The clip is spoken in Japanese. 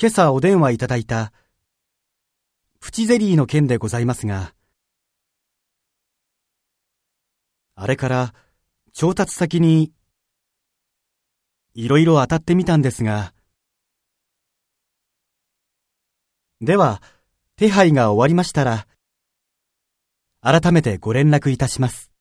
今朝お電話いただいた、プチゼリーの件でございますが、あれから調達先にいろいろ当たってみたんですが、では、手配が終わりましたら、改めてご連絡いたします。